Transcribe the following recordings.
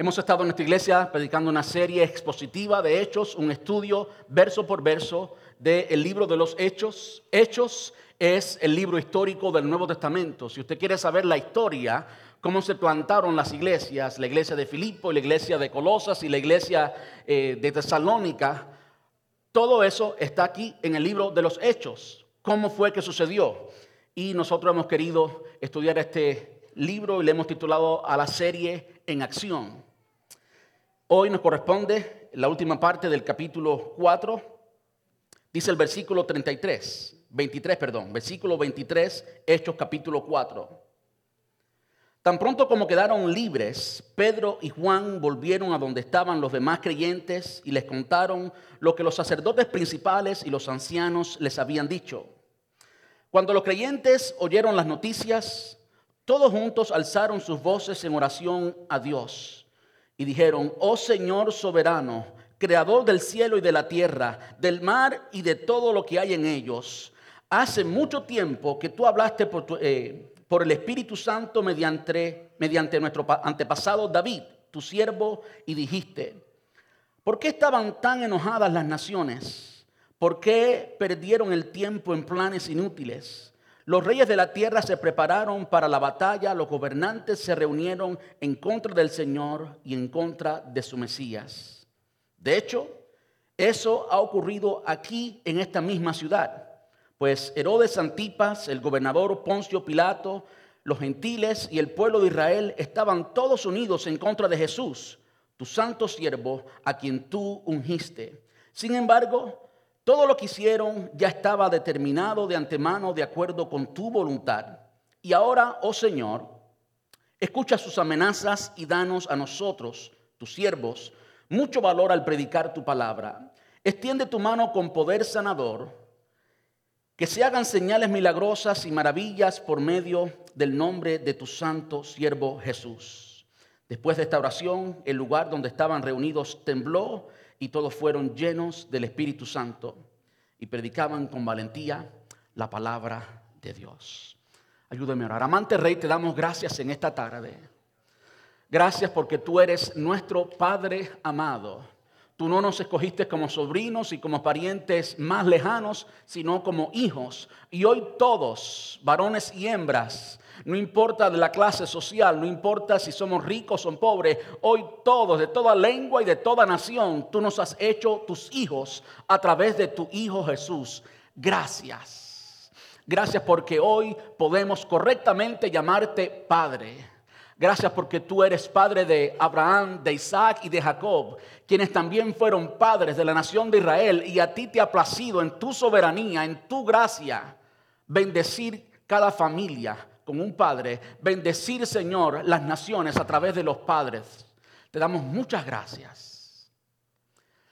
Hemos estado en esta iglesia predicando una serie expositiva de hechos, un estudio verso por verso del libro de los hechos. Hechos es el libro histórico del Nuevo Testamento. Si usted quiere saber la historia, cómo se plantaron las iglesias, la iglesia de Filipo, la iglesia de Colosas y la iglesia eh, de Tesalónica, todo eso está aquí en el libro de los hechos. ¿Cómo fue que sucedió? Y nosotros hemos querido estudiar este libro y le hemos titulado a la serie En Acción. Hoy nos corresponde la última parte del capítulo 4. Dice el versículo 33, 23, perdón, versículo 23, Hechos capítulo 4. Tan pronto como quedaron libres, Pedro y Juan volvieron a donde estaban los demás creyentes y les contaron lo que los sacerdotes principales y los ancianos les habían dicho. Cuando los creyentes oyeron las noticias, todos juntos alzaron sus voces en oración a Dios y dijeron, oh Señor soberano, creador del cielo y de la tierra, del mar y de todo lo que hay en ellos, hace mucho tiempo que tú hablaste por, eh, el Espíritu Santo mediante, mediante nuestro antepasado David, tu siervo, y dijiste, ¿por qué estaban tan enojadas las naciones? ¿Por qué perdieron el tiempo en planes inútiles? Los reyes de la tierra se prepararon para la batalla, los gobernantes se reunieron en contra del Señor y en contra de su Mesías. De hecho, eso ha ocurrido aquí en esta misma ciudad, pues Herodes Antipas, el gobernador Poncio Pilato, los gentiles y el pueblo de Israel estaban todos unidos en contra de Jesús, tu santo siervo, a quien tú ungiste. Sin embargo, todo lo que hicieron ya estaba determinado de antemano de acuerdo con tu voluntad. Y ahora, oh Señor, escucha sus amenazas y danos a nosotros, tus siervos, mucho valor al predicar tu palabra. Extiende tu mano con poder sanador, que se hagan señales milagrosas y maravillas por medio del nombre de tu santo siervo Jesús. Después de esta oración, el lugar donde estaban reunidos tembló y todos fueron llenos del Espíritu Santo y predicaban con valentía la palabra de Dios. Ayúdame a orar. Amante Rey, te damos gracias en esta tarde. Gracias porque tú eres nuestro Padre amado. Tú no nos escogiste como sobrinos y como parientes más lejanos, sino como hijos. Y hoy todos, varones y hembras, no importa de la clase social, no importa si somos ricos o pobres, hoy todos, de toda lengua y de toda nación, tú nos has hecho tus hijos a través de tu Hijo Jesús. Gracias. Gracias porque hoy podemos correctamente llamarte Padre. Gracias porque tú eres padre de Abraham, de Isaac y de Jacob, quienes también fueron padres de la nación de Israel. Y a ti te ha placido en tu soberanía, en tu gracia, bendecir cada familia, como un padre, bendecir, Señor, las naciones a través de los padres. Te damos muchas gracias.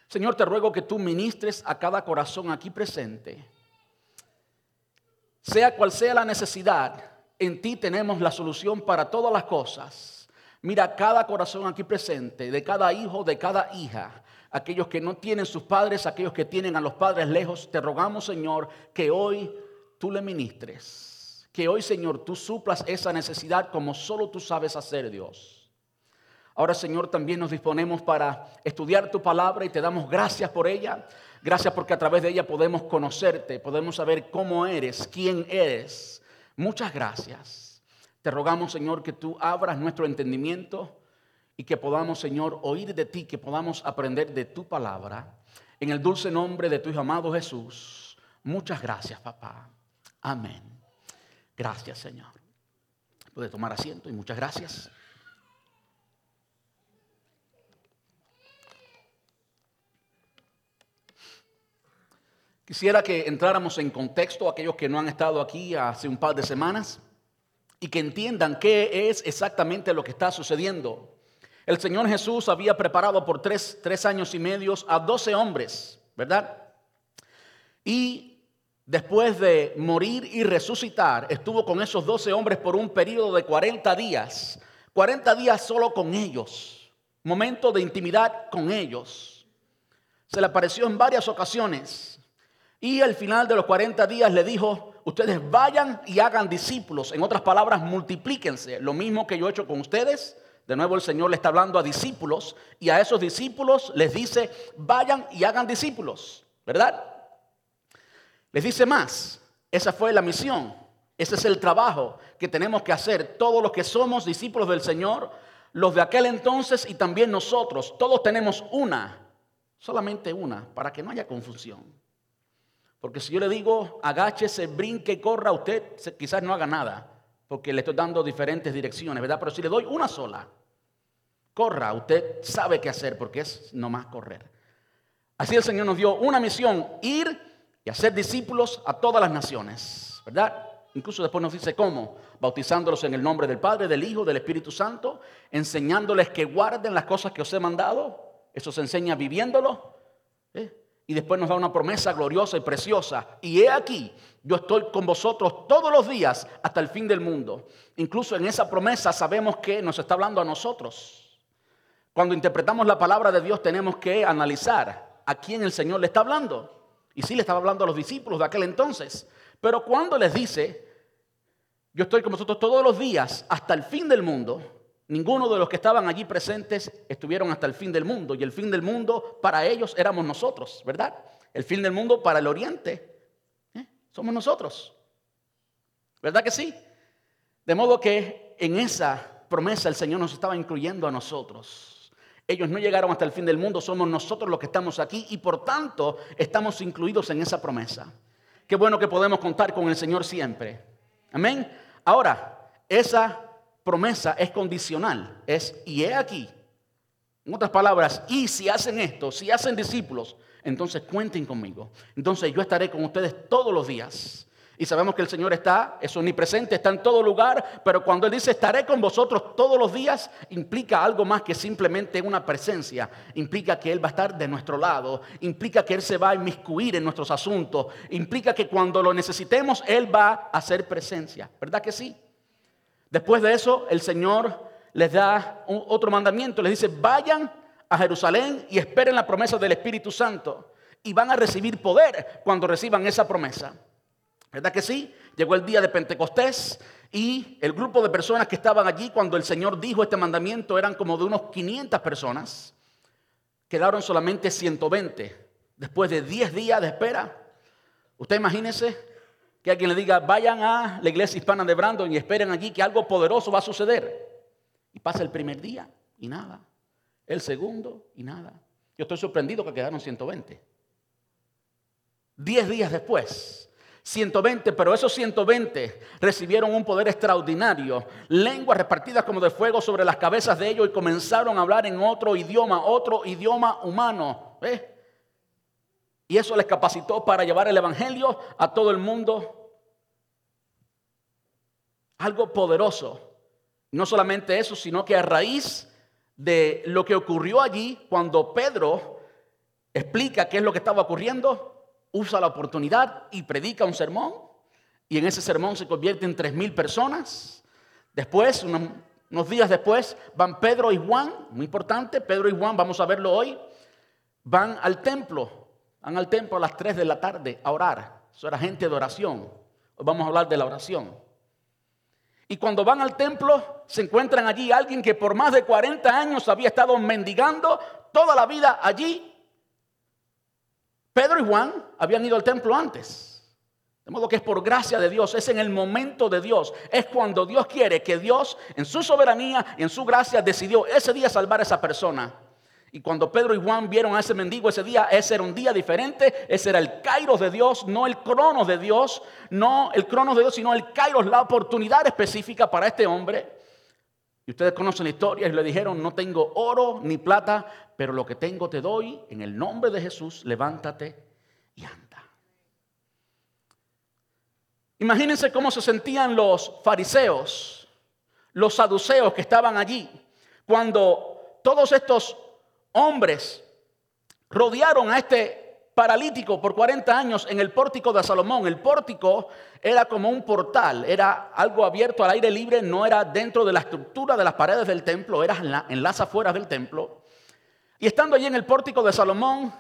Señor, te ruego que tú ministres a cada corazón aquí presente. Sea cual sea la necesidad, en ti tenemos la solución para todas las cosas. Mira cada corazón aquí presente, de cada hijo, de cada hija, aquellos que no tienen sus padres, aquellos que tienen a los padres lejos, te rogamos, Señor, que hoy tú le ministres que hoy, Señor, tú suplas esa necesidad como solo tú sabes hacer, Dios. Ahora, Señor, también nos disponemos para estudiar tu palabra y te damos gracias por ella. Gracias porque a través de ella podemos conocerte, podemos saber cómo eres, quién eres. Muchas gracias. Te rogamos, Señor, que tú abras nuestro entendimiento y que podamos, Señor, oír de ti, que podamos aprender de tu palabra. En el dulce nombre de tu amado Jesús. Muchas gracias, papá. Amén. Gracias, Señor. Puede tomar asiento y muchas gracias. Quisiera que entráramos en contexto aquellos que no han estado aquí hace un par de semanas y que entiendan qué es exactamente lo que está sucediendo. El Señor Jesús había preparado por tres, tres años y medio a doce hombres, ¿verdad? Y después de morir y resucitar, estuvo con esos doce hombres por un periodo de 40 días. 40 días solo con ellos. Momento de intimidad con ellos. Se le apareció en varias ocasiones. Y al final de los 40 días le dijo, ustedes vayan y hagan discípulos. En otras palabras, multiplíquense. Lo mismo que yo he hecho con ustedes, De nuevo el Señor le está hablando a discípulos y a esos discípulos les dice, vayan y hagan discípulos, ¿verdad? Les dice más, esa fue la misión, ese es el trabajo que tenemos que hacer todos los que somos discípulos del Señor, los de aquel entonces y también nosotros. Todos tenemos una, solamente una, para que no haya confusión. Porque si yo le digo, agáchese, brinque, corra, usted quizás no haga nada, porque le estoy dando diferentes direcciones, ¿verdad? Pero si le doy una sola, corra, usted sabe qué hacer, porque es nomás correr. Así el Señor nos dio una misión, ir y hacer discípulos a todas las naciones, ¿verdad? Incluso después nos dice cómo, bautizándolos en el nombre del Padre, del Hijo, del Espíritu Santo, enseñándoles que guarden las cosas que os he mandado. Eso se enseña viviéndolo. ¿eh? Y después nos da una promesa gloriosa y preciosa. Y he aquí, yo estoy con vosotros todos los días hasta el fin del mundo. Incluso en esa promesa sabemos que nos está hablando a nosotros. Cuando interpretamos la palabra de Dios tenemos que analizar a quién el Señor le está hablando. Y sí le estaba hablando a los discípulos de aquel entonces. Pero cuando les dice, yo estoy con vosotros todos los días hasta el fin del mundo, ninguno de los que estaban allí presentes estuvieron hasta el fin del mundo. Y el fin del mundo para ellos éramos nosotros, ¿verdad? El fin del mundo para el oriente ¿eh? somos nosotros. ¿Verdad que sí? De modo que en esa promesa el Señor nos estaba incluyendo a nosotros. Ellos no llegaron hasta el fin del mundo, somos nosotros los que estamos aquí y por tanto estamos incluidos en esa promesa. Qué bueno que podemos contar con el Señor siempre. Amén. Ahora, esa promesa es condicional. Es, y he aquí. En otras palabras, y si hacen esto, si hacen discípulos, entonces cuenten conmigo. Entonces yo estaré con ustedes todos los días y sabemos que el Señor está, es omnipresente, está en todo lugar, pero cuando Él dice estaré con vosotros todos los días, implica algo más que simplemente una presencia. Implica que Él va a estar de nuestro lado, implica que Él se va a inmiscuir en nuestros asuntos, implica que cuando lo necesitemos, Él va a hacer presencia. ¿Verdad que sí? Después de eso, el Señor les da otro mandamiento, les dice, vayan a Jerusalén y esperen la promesa del Espíritu Santo. Y van a recibir poder cuando reciban esa promesa. ¿Verdad que sí? Llegó el día de Pentecostés y el grupo de personas que estaban allí cuando el Señor dijo este mandamiento eran como de unos 500 personas. Quedaron solamente 120 después de 10 días de espera. Usted imagínese que alguien le diga, vayan a la iglesia hispana de Brandon y esperen allí que algo poderoso va a suceder. Y pasa el primer día y nada. El segundo y nada. Yo estoy sorprendido que quedaron 120. 10 días después, 120, pero esos 120 recibieron un poder extraordinario, lenguas repartidas como de fuego sobre las cabezas de ellos y comenzaron a hablar en otro idioma, otro idioma humano. Y eso les capacitó para llevar el Evangelio a todo el mundo. Algo poderoso. No solamente eso, sino que a raíz de lo que ocurrió allí, cuando Pedro explica qué es lo que estaba ocurriendo, usa la oportunidad y predica un sermón. Y en ese sermón se convierte en tres mil personas. Después, unos, días después, van Pedro y Juan, muy importante, Pedro y Juan, vamos a verlo hoy, van al templo, van al templo a las 3 de la tarde a orar. Eso era gente de oración. Hoy vamos a hablar de la oración. Y cuando van al templo, se encuentran allí alguien que por más de 40 años había estado mendigando toda la vida allí Pedro y Juan habían ido al templo antes. De modo que es por gracia de Dios, es en el momento de Dios, es cuando Dios quiere que Dios en su soberanía y en su gracia decidió ese día salvar a esa persona. Y cuando Pedro y Juan vieron a ese mendigo ese día, ese era un día diferente, ese era el kairos de Dios, no el cronos de Dios, no el cronos de Dios, sino el kairos, la oportunidad específica para este hombre. Y ustedes conocen la historia y le dijeron, no tengo oro ni plata, pero lo que tengo te doy, en el nombre de Jesús, levántate y anda. Imagínense cómo se sentían los fariseos, los saduceos que estaban allí, cuando todos estos hombres rodearon a este paralítico por 40 años en el pórtico de Salomón. El pórtico era como un portal, era algo abierto al aire libre, no era dentro de la estructura de las paredes del templo, era en, las afueras del templo. Y estando allí en el pórtico de Salomón,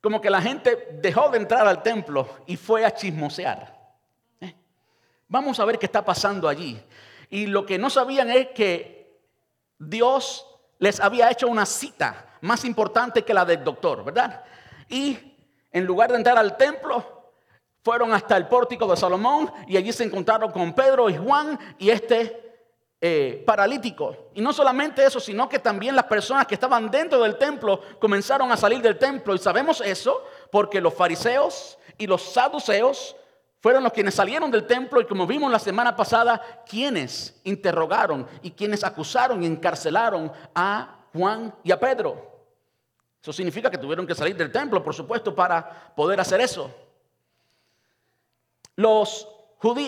como que la gente dejó de entrar al templo y fue a chismosear. ¿Eh? Vamos a ver qué está pasando allí. Y lo que no sabían es que Dios les había hecho una cita más importante que la del doctor, ¿verdad? Y en lugar de entrar al templo, fueron hasta el pórtico de Salomón y allí se encontraron con Pedro y Juan y este eh, paralítico. Y no solamente eso, sino que también las personas que estaban dentro del templo comenzaron a salir del templo. Y sabemos eso porque los fariseos y los saduceos fueron los quienes salieron del templo y como vimos la semana pasada, quienes interrogaron y quienes acusaron y encarcelaron a Juan y a Pedro. Eso significa que tuvieron que salir del templo, por supuesto, para poder hacer eso. Los,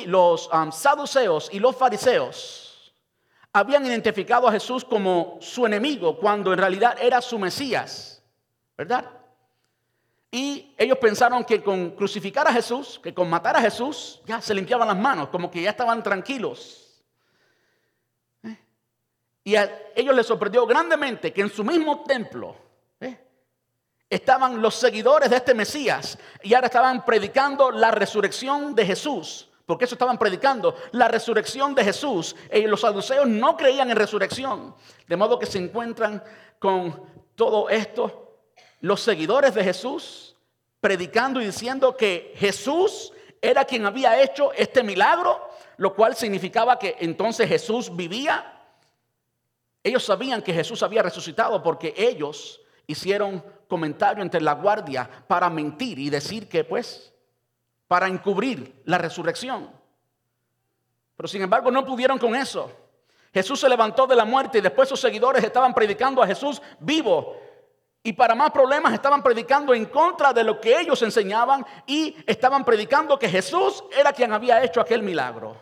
los um, saduceos y los fariseos habían identificado a Jesús como su enemigo cuando en realidad era su Mesías, ¿verdad? Y ellos pensaron que con crucificar a Jesús, que con matar a Jesús, ya se limpiaban las manos, como que ya estaban tranquilos. ¿Eh? Y a ellos les sorprendió grandemente que en su mismo templo. Estaban los seguidores de este Mesías y ahora estaban predicando la resurrección de Jesús porque eso estaban predicando, la resurrección de Jesús. Y los saduceos no creían en resurrección. De modo que se encuentran con todo esto, los seguidores de Jesús, predicando y diciendo que Jesús era quien había hecho este milagro, lo cual significaba que entonces Jesús vivía. Ellos sabían que Jesús había resucitado porque ellos hicieron comentario entre la guardia para mentir y decir que pues para encubrir la resurrección. Pero sin embargo no pudieron con eso. Jesús se levantó de la muerte y después sus seguidores estaban predicando a Jesús vivo. Y para más problemas estaban predicando en contra de lo que ellos enseñaban y estaban predicando que Jesús era quien había hecho aquel milagro.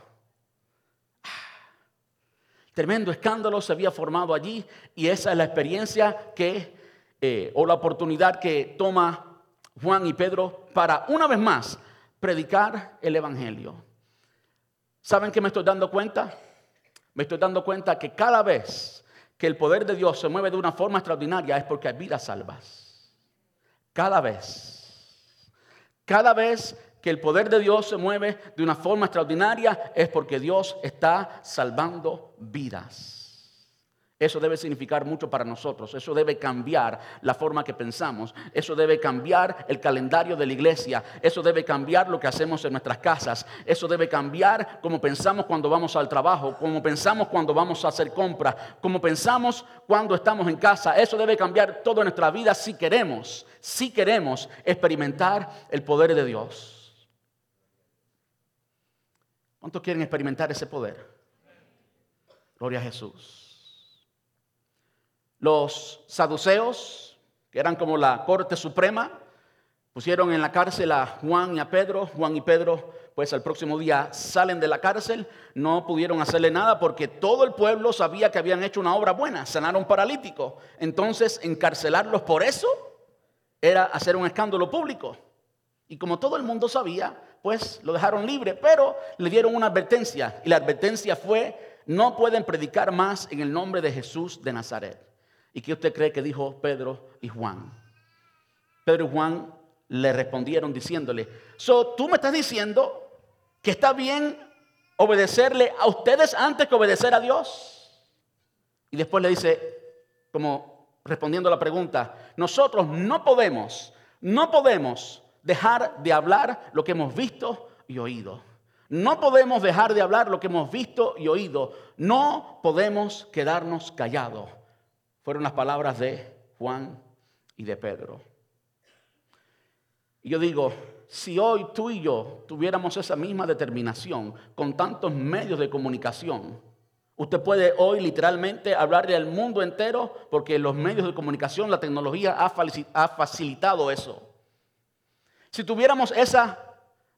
Tremendo escándalo se había formado allí y esa es la experiencia que, eh, o la oportunidad que toma Juan y Pedro para una vez más predicar el Evangelio. ¿Saben qué me estoy dando cuenta? Me estoy dando cuenta que cada vez que el poder de Dios se mueve de una forma extraordinaria es porque hay vidas salvas. Cada vez. Cada vez que el poder de Dios se mueve de una forma extraordinaria es porque Dios está salvando vidas. Eso debe significar mucho para nosotros, eso debe cambiar la forma que pensamos, eso debe cambiar el calendario de la iglesia, eso debe cambiar lo que hacemos en nuestras casas, eso debe cambiar cómo pensamos cuando vamos al trabajo, cómo pensamos cuando vamos a hacer compras, cómo pensamos cuando estamos en casa, eso debe cambiar toda nuestra vida si queremos, si queremos experimentar el poder de Dios. ¿Cuántos quieren experimentar ese poder? Gloria a Jesús. Los saduceos, que eran como la corte suprema, pusieron en la cárcel a Juan y a Pedro. Juan y Pedro, pues al próximo día salen de la cárcel. No pudieron hacerle nada porque todo el pueblo sabía que habían hecho una obra buena, sanaron paralítico. Entonces, encarcelarlos por eso era hacer un escándalo público. Y como todo el mundo sabía, pues lo dejaron libre, pero le dieron una advertencia. Y la advertencia fue, no pueden predicar más en el nombre de Jesús de Nazaret. ¿Y qué usted cree que dijo Pedro y Juan? Pedro y Juan le respondieron diciéndole, so, tú me estás diciendo que está bien obedecerle a ustedes antes que obedecer a Dios. Y después le dice, como respondiendo a la pregunta, nosotros no podemos, no podemos dejar de hablar lo que hemos visto y oído. No podemos dejar de hablar lo que hemos visto y oído. No podemos quedarnos callados fueron las palabras de Juan y de Pedro. Y yo digo, si hoy tú y yo tuviéramos esa misma determinación con tantos medios de comunicación, usted puede hoy literalmente hablarle al mundo entero porque los medios de comunicación, la tecnología ha facilitado eso. Si tuviéramos esa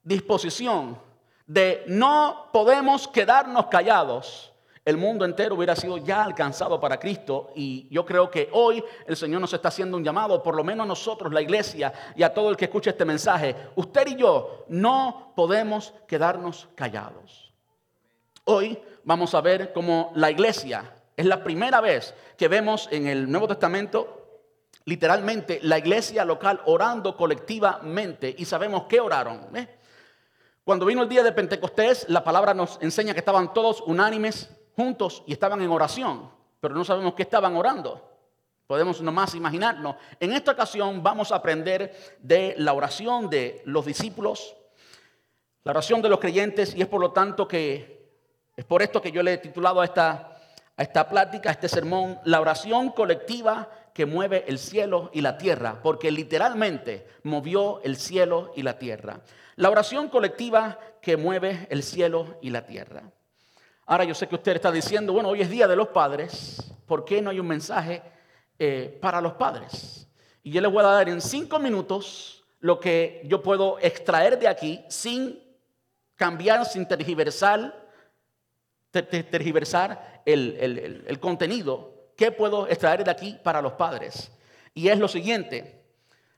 disposición de no podemos quedarnos callados, el mundo entero hubiera sido ya alcanzado para Cristo. Y yo creo que hoy el Señor nos está haciendo un llamado, por lo menos a nosotros, la iglesia, y a todo el que escuche este mensaje. Usted y yo no podemos quedarnos callados. Hoy vamos a ver cómo la iglesia es la primera vez que vemos en el Nuevo Testamento literalmente la iglesia local orando colectivamente y sabemos qué oraron. ¿eh? Cuando vino el día de Pentecostés, la palabra nos enseña que estaban todos unánimes juntos y estaban en oración. pero no sabemos qué estaban orando. Podemos nomás imaginarnos. En esta ocasión vamos a aprender de la oración de los discípulos, la oración de los creyentes, y es por lo tanto que, es por esto que yo le he titulado a esta, a esta plática, a este sermón, la oración colectiva que mueve el cielo y la tierra, porque literalmente movió el cielo y la tierra. La oración colectiva que mueve el cielo y la tierra. Ahora yo sé que usted está diciendo, bueno, hoy es Día de los Padres, ¿por qué no hay un mensaje eh, para los padres? Y yo les voy a dar en cinco minutos lo que yo puedo extraer de aquí sin cambiar, sin tergiversar, tergiversar el, el contenido. ¿Qué puedo extraer de aquí para los padres? Y es lo siguiente.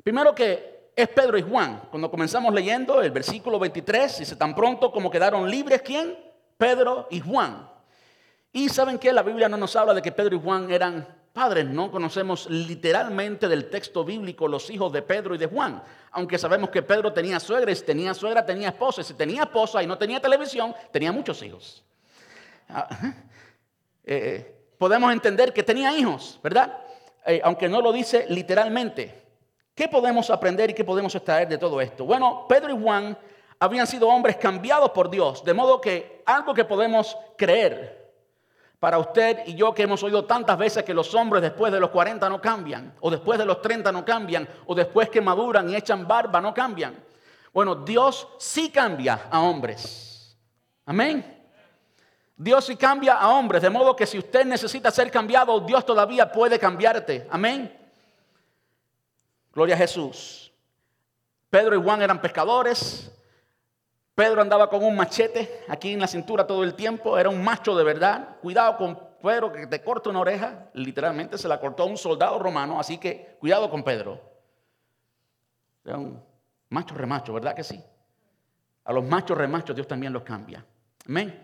Primero que es Pedro y Juan. Cuando comenzamos leyendo el versículo 23, dice, tan pronto como quedaron libres, ¿quién? Pedro y Juan. Y saben que la Biblia no nos habla de que Pedro y Juan eran padres, no conocemos literalmente del texto bíblico los hijos de Pedro y de Juan, aunque sabemos que Pedro tenía suegra, tenía suegra tenía esposa, y si tenía esposa y no tenía televisión, tenía muchos hijos. Ah, eh, podemos entender que tenía hijos, ¿verdad? Eh, aunque no lo dice literalmente. ¿Qué podemos aprender y qué podemos extraer de todo esto? Bueno, Pedro y Juan habían sido hombres cambiados por Dios, de modo que algo que podemos creer para usted y yo que hemos oído tantas veces que los hombres después de los 40 no cambian, o después de los 30 no cambian, o después que maduran y echan barba no cambian. Bueno, Dios sí cambia a hombres. Amén. Dios sí cambia a hombres, de modo que si usted necesita ser cambiado, Dios todavía puede cambiarte. Amén. Gloria a Jesús. Pedro y Juan eran pescadores. Pedro andaba con un machete aquí en la cintura todo el tiempo. Era un macho de verdad. Cuidado con Pedro que te corta una oreja. Literalmente se la cortó un soldado romano. Así que cuidado con Pedro. Era un macho remacho, ¿verdad que sí? A los machos remachos Dios también los cambia. Amén.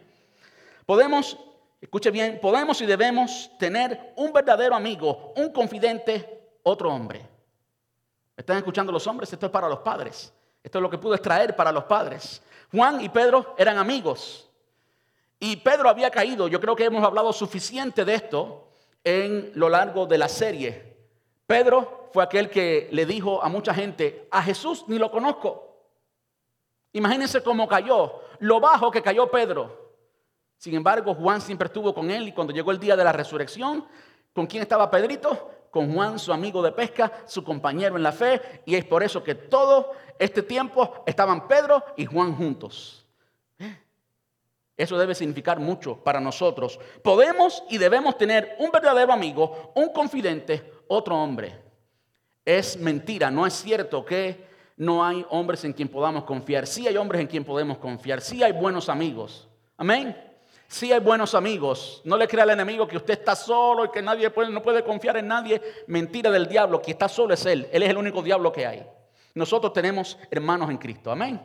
Podemos, escuche bien, podemos y debemos tener un verdadero amigo, un confidente, otro hombre. ¿Están escuchando los hombres? Esto es para los padres. Esto es lo que pudo extraer para los padres. Juan y Pedro eran amigos. Y Pedro había caído. Yo creo que hemos hablado suficiente de esto en lo largo de la serie. Pedro fue aquel que le dijo a mucha gente, a Jesús ni lo conozco. Imagínense cómo cayó, lo bajo que cayó Pedro. Sin embargo, Juan siempre estuvo con él y cuando llegó el día de la resurrección, ¿con quién estaba Pedrito? Con Juan, su amigo de pesca, su compañero en la fe, y es por eso que todo este tiempo estaban Pedro y Juan juntos. Eso debe significar mucho para nosotros. Podemos y debemos tener un verdadero amigo, un confidente, otro hombre. Es mentira, no es cierto que no hay hombres en quien podamos confiar. Sí hay hombres en quien podemos confiar, sí hay buenos amigos. Amén. Si hay buenos amigos. No le crea al enemigo que usted está solo y que nadie puede, no puede confiar en nadie. Mentira del diablo. Que está solo es él. Él es el único diablo que hay. Nosotros tenemos hermanos en Cristo. Amén.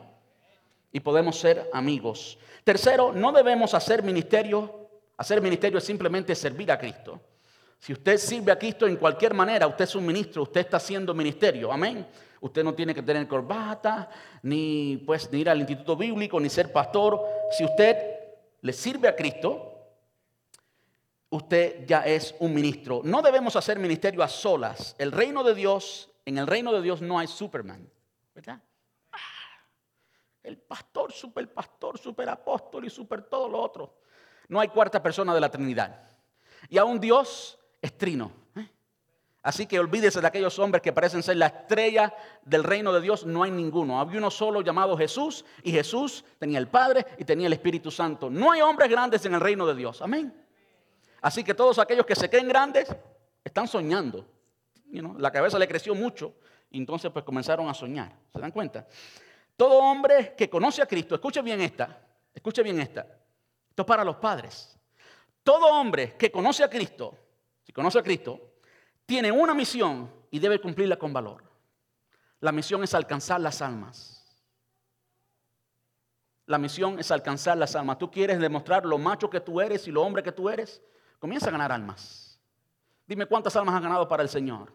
Y podemos ser amigos. Tercero, no debemos hacer ministerio. Hacer ministerio es simplemente servir a Cristo. Si usted sirve a Cristo en cualquier manera, usted es un ministro, usted está haciendo ministerio. Amén. Usted no tiene que tener corbata, ni pues ni ir al instituto bíblico, ni ser pastor. Si usted le sirve a Cristo, usted ya es un ministro. No debemos hacer ministerio a solas. El reino de Dios, en el reino de Dios no hay Superman, ¿verdad? Ah, el pastor, super pastor, super apóstol y super todo lo otro. No hay cuarta persona de la Trinidad. Y aún Dios es trino. Así que olvídese de aquellos hombres que parecen ser la estrella del reino de Dios. No hay ninguno. Había uno solo llamado Jesús y Jesús tenía el Padre y tenía el Espíritu Santo. No hay hombres grandes en el reino de Dios. Amén. Así que todos aquellos que se creen grandes están soñando. la cabeza le creció mucho y entonces pues comenzaron a soñar. ¿Se dan cuenta? Todo hombre que conoce a Cristo, escuche bien esta, escuche bien esta. Esto es para los padres. Todo hombre que conoce a Cristo, si conoce a Cristo, tiene una misión y debe cumplirla con valor. La misión es alcanzar las almas. La misión es alcanzar las almas. Tú quieres demostrar lo macho que tú eres y lo hombre que tú eres. Comienza a ganar almas. Dime cuántas almas has ganado para el Señor.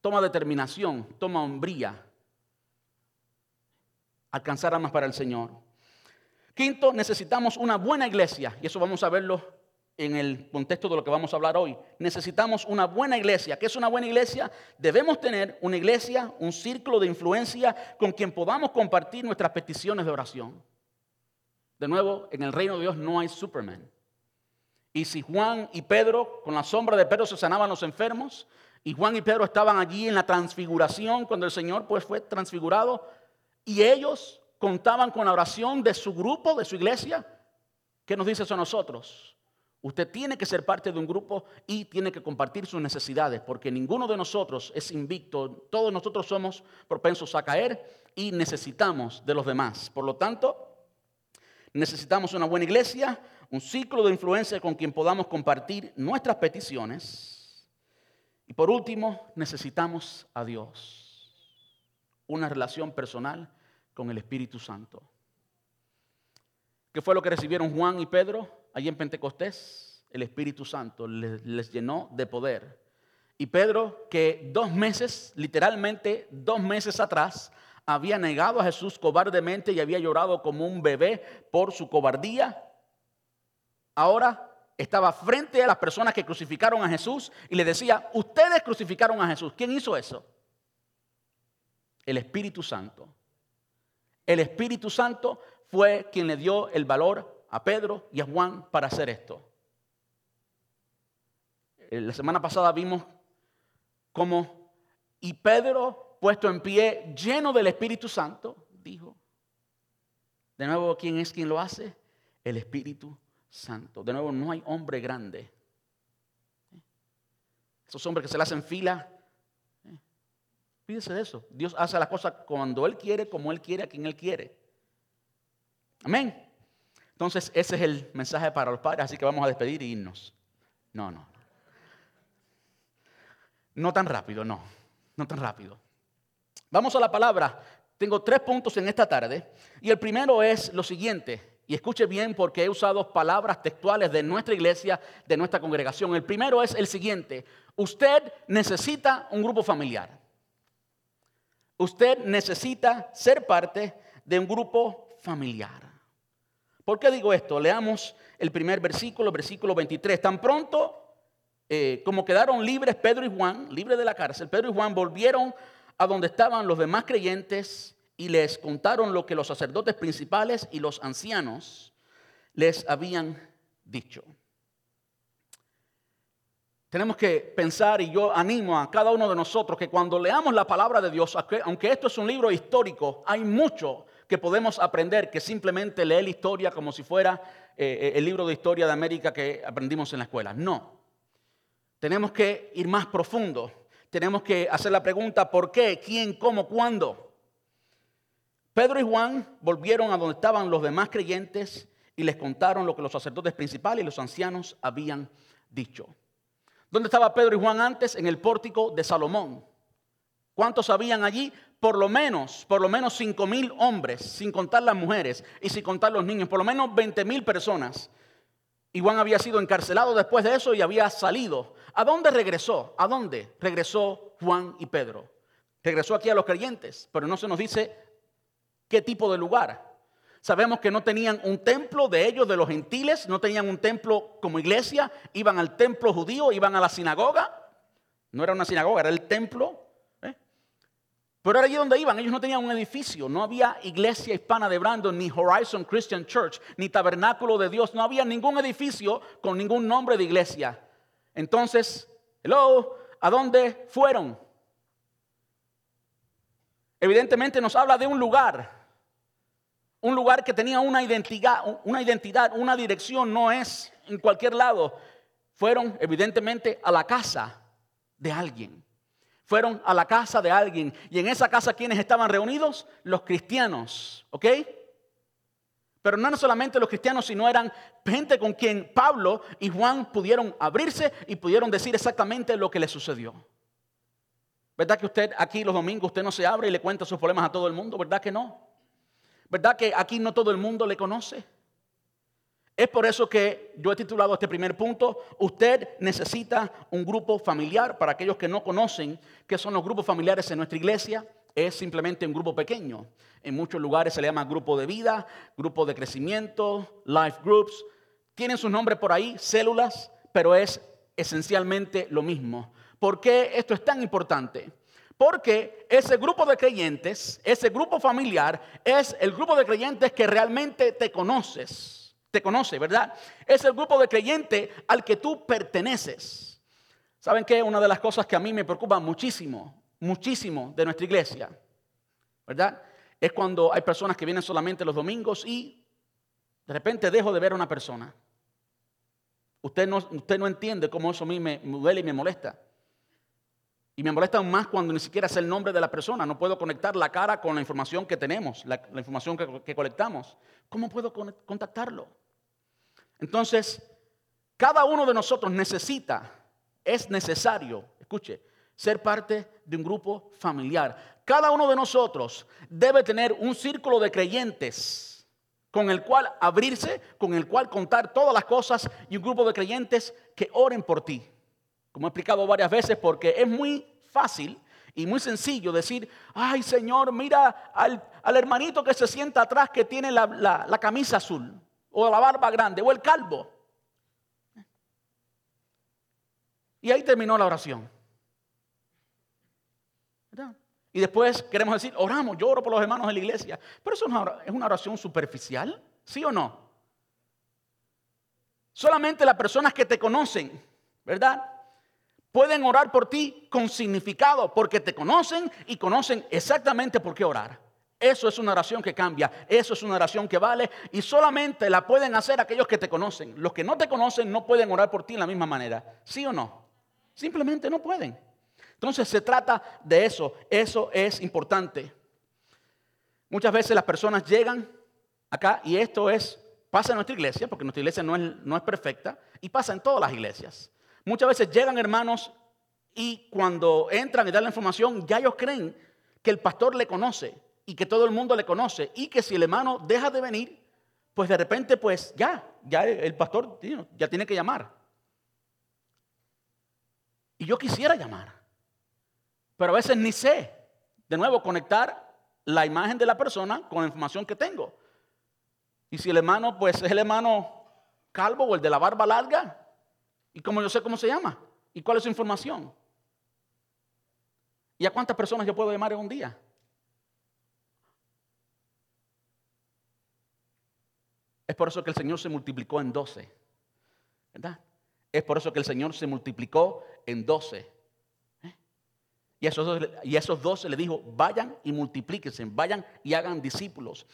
Toma determinación, toma hombría. Alcanzar almas para el Señor. Quinto, necesitamos una buena iglesia. Y eso vamos a verlo en el contexto de lo que vamos a hablar hoy. Necesitamos una buena iglesia. ¿Qué es una buena iglesia? Debemos tener una iglesia, un círculo de influencia con quien podamos compartir nuestras peticiones de oración. De nuevo, en el reino de Dios no hay Superman. Y si Juan y Pedro, con la sombra de Pedro se sanaban los enfermos, y Juan y Pedro estaban allí en la transfiguración cuando el Señor pues fue transfigurado, y ellos contaban con la oración de su grupo, de su iglesia, ¿qué nos dice eso a nosotros? Usted tiene que ser parte de un grupo y tiene que compartir sus necesidades, porque ninguno de nosotros es invicto, todos nosotros somos propensos a caer y necesitamos de los demás. Por lo tanto, necesitamos una buena iglesia, un ciclo de influencia con quien podamos compartir nuestras peticiones. Y por último, necesitamos a Dios, una relación personal con el Espíritu Santo. ¿Qué fue lo que recibieron Juan y Pedro? Allí en Pentecostés, el Espíritu Santo les, llenó de poder. Y Pedro, que dos meses, literalmente dos meses atrás, había negado a Jesús cobardemente y había llorado como un bebé por su cobardía, ahora estaba frente a las personas que crucificaron a Jesús y le decía, ustedes crucificaron a Jesús. ¿Quién hizo eso? El Espíritu Santo. El Espíritu Santo fue quien le dio el valor a Pedro y a Juan para hacer esto. Eh, la semana pasada vimos cómo, y Pedro, puesto en pie, lleno del Espíritu Santo, dijo, de nuevo, ¿quién es quien lo hace? El Espíritu Santo. De nuevo, no hay hombre grande. Esos hombres que se le hacen fila, Fíjense de eso. Dios hace las cosas cuando Él quiere, como Él quiere, a quien Él quiere. Amén. Entonces, ese es el mensaje para los padres, así que vamos a despedir e irnos. No, no. No tan rápido, no. No tan rápido. Vamos a la palabra. Tengo tres puntos en esta tarde. Y el primero es lo siguiente. Y escuche bien porque he usado palabras textuales de nuestra iglesia, de nuestra congregación. El primero es el siguiente. Usted necesita un grupo familiar. Usted necesita ser parte de un grupo familiar. ¿Por qué digo esto? Leamos el primer versículo, versículo 23. Tan pronto eh, como quedaron libres Pedro y Juan, libres de la cárcel, Pedro y Juan volvieron a donde estaban los demás creyentes y les contaron lo que los sacerdotes principales y los ancianos les habían dicho. Tenemos que pensar y yo animo a cada uno de nosotros que cuando leamos la palabra de Dios, aunque esto es un libro histórico, hay mucho que podemos aprender que simplemente leer la historia como si fuera eh, eh, el libro de historia de América que aprendimos en la escuela. No. Tenemos que ir más profundo. Tenemos que hacer la pregunta ¿por qué? ¿Quién? ¿Cómo? ¿Cuándo? Pedro y Juan volvieron a donde estaban los demás creyentes y les contaron lo que los sacerdotes principales y los ancianos habían dicho. ¿Dónde estaba Pedro y Juan antes? En el pórtico de Salomón. ¿Cuántos habían allí? Por lo menos, por lo menos 5 mil hombres, sin contar las mujeres y sin contar los niños, por lo menos 20 mil personas. Juan había sido encarcelado después de eso y había salido. ¿A dónde regresó? ¿A dónde regresó Juan y Pedro? Regresó aquí a los creyentes, pero no se nos dice qué tipo de lugar. Sabemos que no tenían un templo de ellos, de los gentiles, no tenían un templo como iglesia, iban al templo judío, iban a la sinagoga. No era una sinagoga, era el templo pero era allí donde iban. Ellos no tenían un edificio, no había iglesia hispana de Brandon, ni Horizon Christian Church, ni tabernáculo de Dios. No había ningún edificio con ningún nombre de iglesia. Entonces, hello, ¿a dónde fueron? Evidentemente nos habla de un lugar. Un lugar que tenía una identidad, una identidad, una dirección, no es en cualquier lado. Fueron evidentemente a la casa de alguien fueron a la casa de alguien. Y en esa casa, ¿quiénes estaban reunidos? Los cristianos, ¿ok? Pero no solamente los cristianos, sino eran gente con quien Pablo y Juan pudieron abrirse y pudieron decir exactamente lo que les sucedió. ¿Verdad que usted aquí los domingos usted no se abre y le cuenta sus problemas a todo el mundo? ¿Verdad que no? ¿Verdad que aquí no todo el mundo le conoce? Es por eso que yo he titulado este primer punto, usted necesita un grupo familiar. Para aquellos que no conocen qué son los grupos familiares en nuestra iglesia, es simplemente un grupo pequeño. En muchos lugares se le llama grupo de vida, grupo de crecimiento, life groups. tienen sus nombres por ahí, células, pero es esencialmente lo mismo. ¿Por qué esto es tan importante? Porque ese grupo de creyentes, ese grupo familiar, es el grupo de creyentes que realmente te conoces. Te conoce, ¿verdad? Es el grupo de creyentes al que tú perteneces. ¿Saben qué? Una de las cosas que a mí me preocupa muchísimo, muchísimo de nuestra iglesia, ¿verdad? Es cuando hay personas que vienen solamente los domingos y de repente dejo de ver a una persona. Usted no, usted no entiende cómo eso a mí me duele y me molesta. Y me molesta aún más cuando ni siquiera sé el nombre de la persona. No puedo conectar la cara con la información que tenemos, la, información que, que colectamos. ¿Cómo puedo contactarlo? Entonces, cada uno de nosotros necesita, es necesario, escuche, ser parte de un grupo familiar. Cada uno de nosotros debe tener un círculo de creyentes con el cual abrirse, con el cual contar todas las cosas y un grupo de creyentes que oren por ti. Como he explicado varias veces, porque es muy fácil y muy sencillo decir, ay Señor, mira al, hermanito que se sienta atrás que tiene la, camisa azul, o la barba grande, o el calvo. Y ahí terminó la oración. Y después queremos decir, oramos, yo oro por los hermanos de la iglesia. Pero eso es una oración superficial, ¿sí o no? Solamente las personas que te conocen, ¿verdad? Pueden orar por ti con significado, porque te conocen y conocen exactamente por qué orar. Eso es una oración que cambia, eso es una oración que vale y solamente la pueden hacer aquellos que te conocen. Los que no te conocen no pueden orar por ti de la misma manera, ¿sí o no? Simplemente no pueden. Entonces se trata de eso, eso es importante. Muchas veces las personas llegan acá y esto es, pasa en nuestra iglesia, porque nuestra iglesia no es, no es perfecta y pasa en todas las iglesias. Muchas veces llegan hermanos y cuando entran y dan la información, ya ellos creen que el pastor le conoce y que todo el mundo le conoce y que si el hermano deja de venir, pues de repente, pues ya, ya el pastor ya tiene que llamar. Y yo quisiera llamar, pero a veces ni sé, de nuevo, conectar la imagen de la persona con la información que tengo. Y si el hermano, pues es el hermano calvo o el de la barba larga, ¿Y cómo yo sé cómo se llama? ¿Y cuál es su información? ¿Y a cuántas personas yo puedo llamar en un día? Es por eso que el Señor se multiplicó en doce. ¿Verdad? Es por eso que el Señor se multiplicó en doce. ¿Eh? Y, esos, esos doce le dijo, vayan y multiplíquense, vayan y hagan discípulos.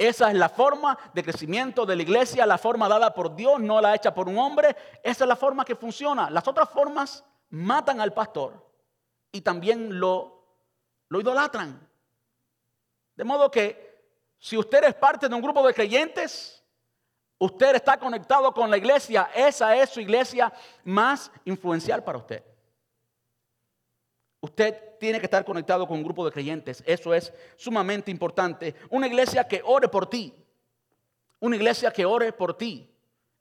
Esa es la forma de crecimiento de la iglesia, la forma dada por Dios, no la hecha por un hombre. Esa es la forma que funciona. Las otras formas matan al pastor y también lo, lo idolatran. De modo que si usted es parte de un grupo de creyentes, usted está conectado con la iglesia, esa es su iglesia más influencial para usted. Usted tiene que estar conectado con un grupo de creyentes. Eso es sumamente importante. Una iglesia que ore por ti. Una iglesia que ore por ti.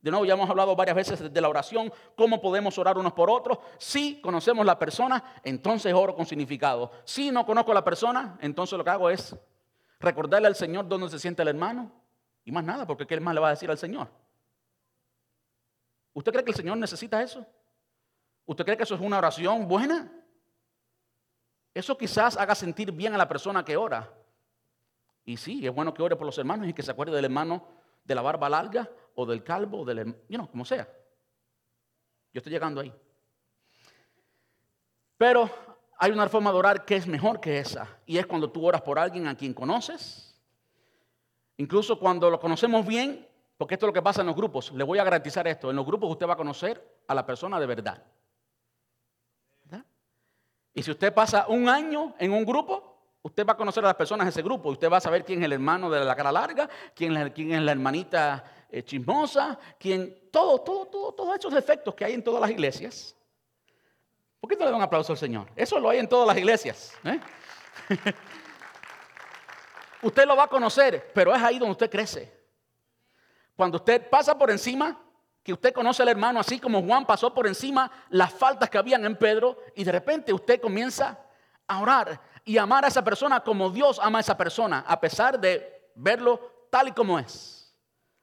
De nuevo, ya hemos hablado varias veces de la oración, cómo podemos orar unos por otros. Si conocemos la persona, entonces oro con significado. Si no conozco a la persona, entonces lo que hago es recordarle al Señor dónde se siente el hermano y más nada, porque ¿qué más le va a decir al Señor? ¿Usted cree que el Señor necesita eso? ¿Usted cree que eso es una oración buena? Eso quizás haga sentir bien a la persona que ora. Y sí, es bueno que ore por los hermanos y que se acuerde del hermano de la barba larga o del calvo, o del, you como sea. Yo estoy llegando ahí. Pero hay una forma de orar que es mejor que esa. Y es cuando tú oras por alguien a quien conoces. Incluso cuando lo conocemos bien, porque esto es lo que pasa en los grupos. Le voy a garantizar esto. En los grupos usted va a conocer a la persona de verdad. Y si usted pasa un año en un grupo, usted va a conocer a las personas de ese grupo. Usted va a saber quién es el hermano de la cara larga, quién es, quién es la hermanita eh, chismosa, quién, todo, todo, todo, todos esos efectos que hay en todas las iglesias. ¿Por qué no le da un aplauso al Señor? Eso lo hay en todas las iglesias. ¿eh? usted lo va a conocer, pero es ahí donde usted crece. Cuando usted pasa por encima que usted conoce al hermano así como Juan pasó por encima las faltas que habían en Pedro y de repente usted comienza a orar y amar a esa persona como Dios ama a esa persona, a pesar de verlo tal y como es.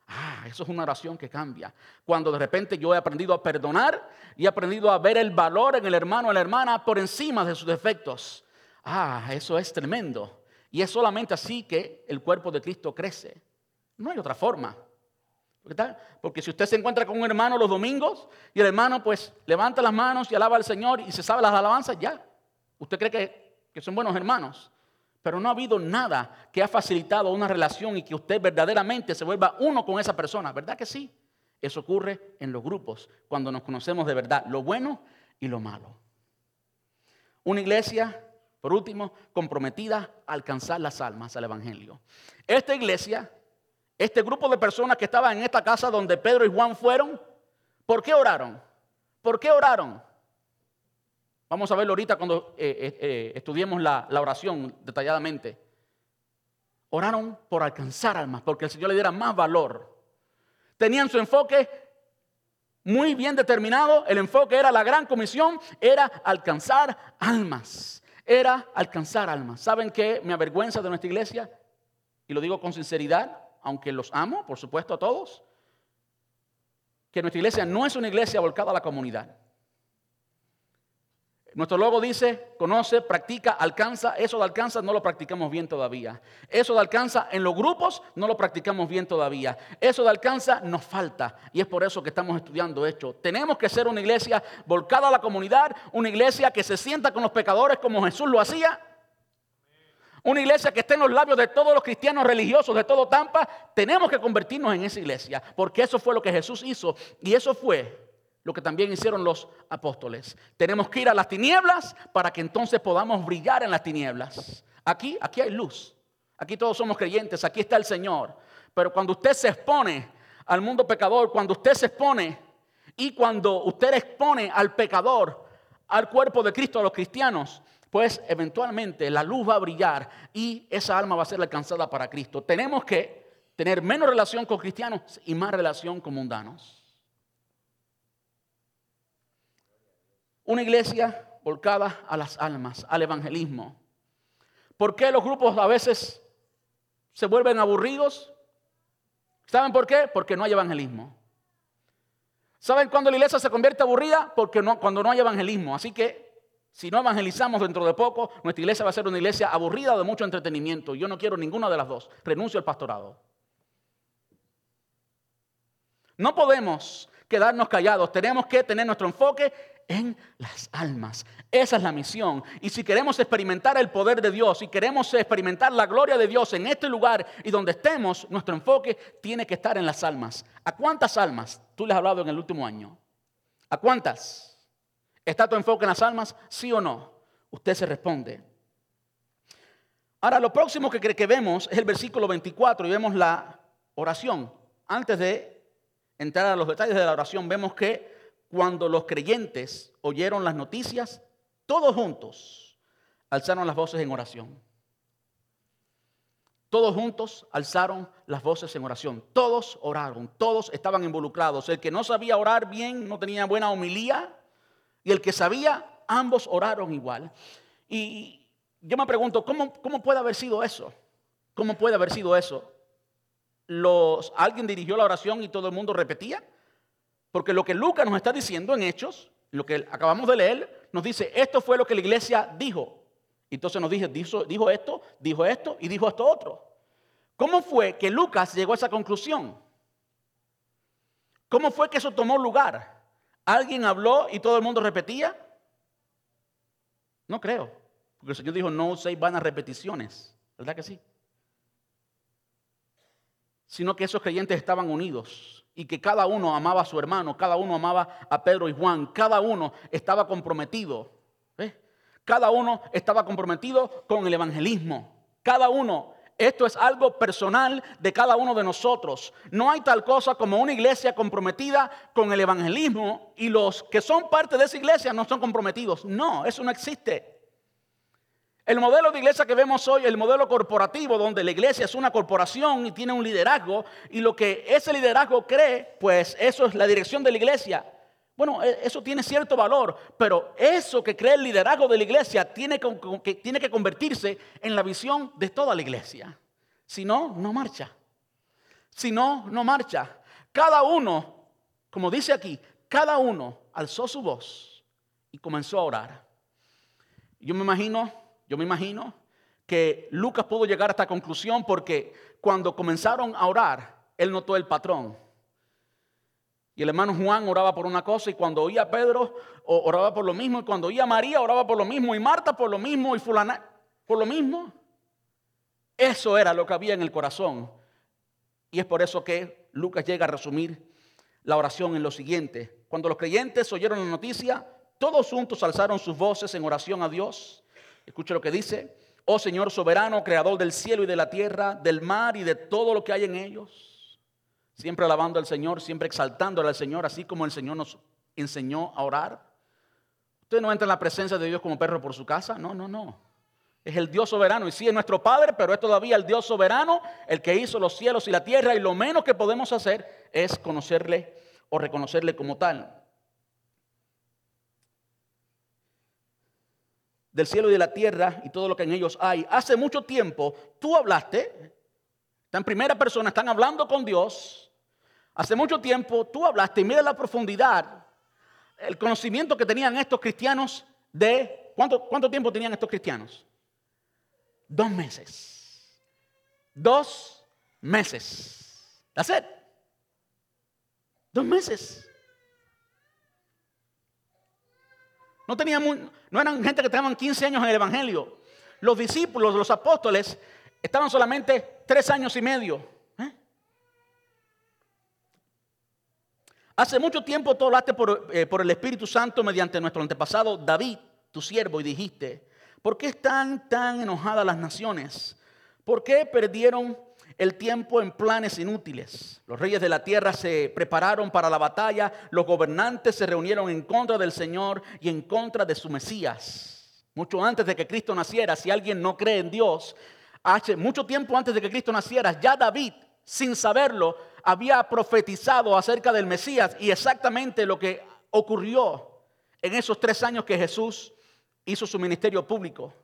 Ah, eso es una oración que cambia. Cuando de repente yo he aprendido a perdonar y he aprendido a ver el valor en el hermano o la hermana por encima de sus defectos. Ah, eso es tremendo. Y es solamente así que el cuerpo de Cristo crece. No hay otra forma. Porque si usted se encuentra con un hermano los domingos y el hermano pues levanta las manos y alaba al Señor y se sabe las alabanzas, ya. Usted cree que, que son buenos hermanos. Pero no ha habido nada que ha facilitado una relación y que usted verdaderamente se vuelva uno con esa persona. ¿Verdad que sí? Eso ocurre en los grupos, cuando nos conocemos de verdad, lo bueno y lo malo. Una iglesia, por último, comprometida a alcanzar las almas al Evangelio. Esta iglesia, este grupo de personas que estaban en esta casa donde Pedro y Juan fueron, ¿por qué oraron? ¿Por qué oraron? Vamos a verlo ahorita cuando eh, eh, eh, estudiemos la, la oración detalladamente. Oraron por alcanzar almas, porque el Señor le diera más valor. Tenían su enfoque muy bien determinado. El enfoque era la gran comisión, era alcanzar almas. Era alcanzar almas. ¿Saben qué me avergüenza de nuestra iglesia? Y lo digo con sinceridad, aunque los amo, por supuesto, a todos. Que nuestra iglesia no es una iglesia volcada a la comunidad. Nuestro logo dice, conoce, practica, alcanza. Eso de alcanza no lo practicamos bien todavía. Eso de alcanza en los grupos no lo practicamos bien todavía. Eso de alcanza nos falta. Y es por eso que estamos estudiando esto. Tenemos que ser una iglesia volcada a la comunidad, una iglesia que se sienta con los pecadores como Jesús lo hacía. Una iglesia que esté en los labios de todos los cristianos religiosos de todo Tampa. Tenemos que convertirnos en esa iglesia. Porque eso fue lo que Jesús hizo. Y eso fue lo que también hicieron los apóstoles. Tenemos que ir a las tinieblas para que entonces podamos brillar en las tinieblas. Aquí, aquí hay luz. Aquí todos somos creyentes, aquí está el Señor. Pero cuando usted se expone al mundo pecador, cuando usted se expone y cuando usted expone al pecador, al cuerpo de Cristo, a los cristianos, pues eventualmente la luz va a brillar y esa alma va a ser alcanzada para Cristo. Tenemos que tener menos relación con cristianos y más relación con mundanos. Una iglesia volcada a las almas, al evangelismo. ¿Por qué los grupos a veces se vuelven aburridos? ¿Saben por qué? Porque no hay evangelismo. ¿Saben cuándo la iglesia se convierte aburrida? Porque no, cuando no hay evangelismo. Así que si no evangelizamos dentro de poco, nuestra iglesia va a ser una iglesia aburrida de mucho entretenimiento. Yo no quiero ninguna de las dos. Renuncio al pastorado. No podemos quedarnos callados. Tenemos que tener nuestro enfoque en las almas. Esa es la misión. Y si queremos experimentar el poder de Dios, si queremos experimentar la gloria de Dios en este lugar y donde estemos, nuestro enfoque tiene que estar en las almas. ¿A cuántas almas tú les has hablado en el último año? ¿A cuántas? ¿Está tu enfoque en las almas? ¿Sí o no? Usted se responde. Ahora, lo próximo que, que vemos es el versículo 24 y vemos la oración. Antes de entrar a los detalles de la oración, vemos que cuando los creyentes oyeron las noticias, todos juntos alzaron las voces en oración. Todos juntos alzaron las voces en oración. Todos oraron, todos estaban involucrados. El que no sabía orar bien no tenía buena homilía y el que sabía, ambos oraron igual. Y yo me pregunto, ¿cómo, cómo puede haber sido eso? ¿Cómo puede haber sido eso? ¿Alguien dirigió la oración y todo el mundo repetía? Porque lo que Lucas nos está diciendo en Hechos, lo que acabamos de leer, nos dice, esto fue lo que la iglesia dijo. Entonces nos dice, dijo, dijo esto, dijo esto y dijo esto otro. ¿Cómo fue que Lucas llegó a esa conclusión? ¿Cómo fue que eso tomó lugar? ¿Alguien habló y todo el mundo repetía? No creo. Porque el Señor dijo, no uséis vanas repeticiones. ¿Verdad que sí? Sino que esos creyentes estaban unidos y que cada uno amaba a su hermano, cada uno amaba a Pedro y Juan, cada uno estaba comprometido. Cada uno estaba comprometido con el evangelismo. Cada uno, esto es algo personal de cada uno de nosotros. No hay tal cosa como una iglesia comprometida con el evangelismo y los que son parte de esa iglesia no son comprometidos. No, eso no existe. El modelo de iglesia que vemos hoy, el modelo corporativo, donde la iglesia es una corporación y tiene un liderazgo, y lo que ese liderazgo cree, pues eso es la dirección de la iglesia. Bueno, e, eso tiene cierto valor, pero eso que cree el liderazgo de la iglesia tiene que, tiene que convertirse en la visión de toda la iglesia. Si no, no marcha. Si no, no marcha. Cada uno, como dice aquí, cada uno alzó su voz y comenzó a orar. Yo me imagino, yo me imagino que Lucas pudo llegar a esta conclusión porque cuando comenzaron a orar, él notó el patrón. Y el hermano Juan oraba por una cosa y cuando oía a Pedro oraba por lo mismo y cuando oía a María oraba por lo mismo y Marta por lo mismo y fulana por lo mismo. Eso era lo que había en el corazón. Y es por eso que Lucas llega a resumir la oración en lo siguiente. Cuando los creyentes oyeron la noticia, todos juntos alzaron sus voces en oración a Dios. Escuche lo que dice. Oh Señor soberano, creador del cielo y de la tierra, del mar y de todo lo que hay en ellos. Siempre alabando al Señor, siempre exaltándole al Señor, así como el Señor nos enseñó a orar. Usted no entra en la presencia de Dios como perro por su casa. No, no, no. Es el Dios soberano. Y sí, es nuestro Padre, pero es todavía el Dios soberano, el que hizo los cielos y la tierra. Y lo menos que podemos hacer es conocerle o reconocerle como tal. del cielo y de la tierra y todo lo que en ellos hay. Hace mucho tiempo tú hablaste, está en primera persona, están hablando con Dios. Hace mucho tiempo tú hablaste y mira la profundidad, el conocimiento que tenían estos cristianos de... ¿Cuánto, cuánto tiempo tenían estos cristianos? Dos meses. Dos meses. ¿That's it? Dos meses. No, tenían, no eran gente que tenían 15 años en el Evangelio. Los discípulos, los apóstoles, estaban solamente tres años y medio. ¿eh? Hace mucho tiempo tú hablaste por, eh, por el Espíritu Santo mediante nuestro antepasado David, tu siervo, y dijiste, ¿por qué están tan enojadas las naciones? ¿Por qué perdieron el tiempo en planes inútiles. Los reyes de la tierra se prepararon para la batalla, los gobernantes se reunieron en contra del Señor y en contra de su Mesías. Mucho antes de que Cristo naciera, si alguien no cree en Dios, hace mucho tiempo antes de que Cristo naciera, ya David, sin saberlo, había profetizado acerca del Mesías y exactamente lo que ocurrió en esos tres años que Jesús hizo su ministerio público.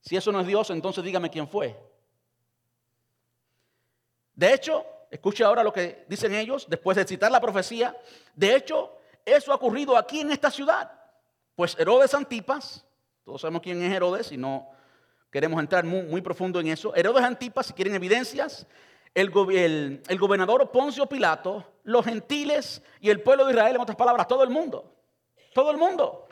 Si eso no es Dios, entonces dígame quién fue. De hecho, escuche ahora lo que dicen ellos después de citar la profecía. De hecho, eso ha ocurrido aquí en esta ciudad. Pues Herodes Antipas, todos sabemos quién es Herodes y no queremos entrar muy, profundo en eso. Herodes Antipas, si quieren evidencias, el, el, gobernador Poncio Pilato, los gentiles y el pueblo de Israel, en otras palabras, todo el mundo. Todo el mundo.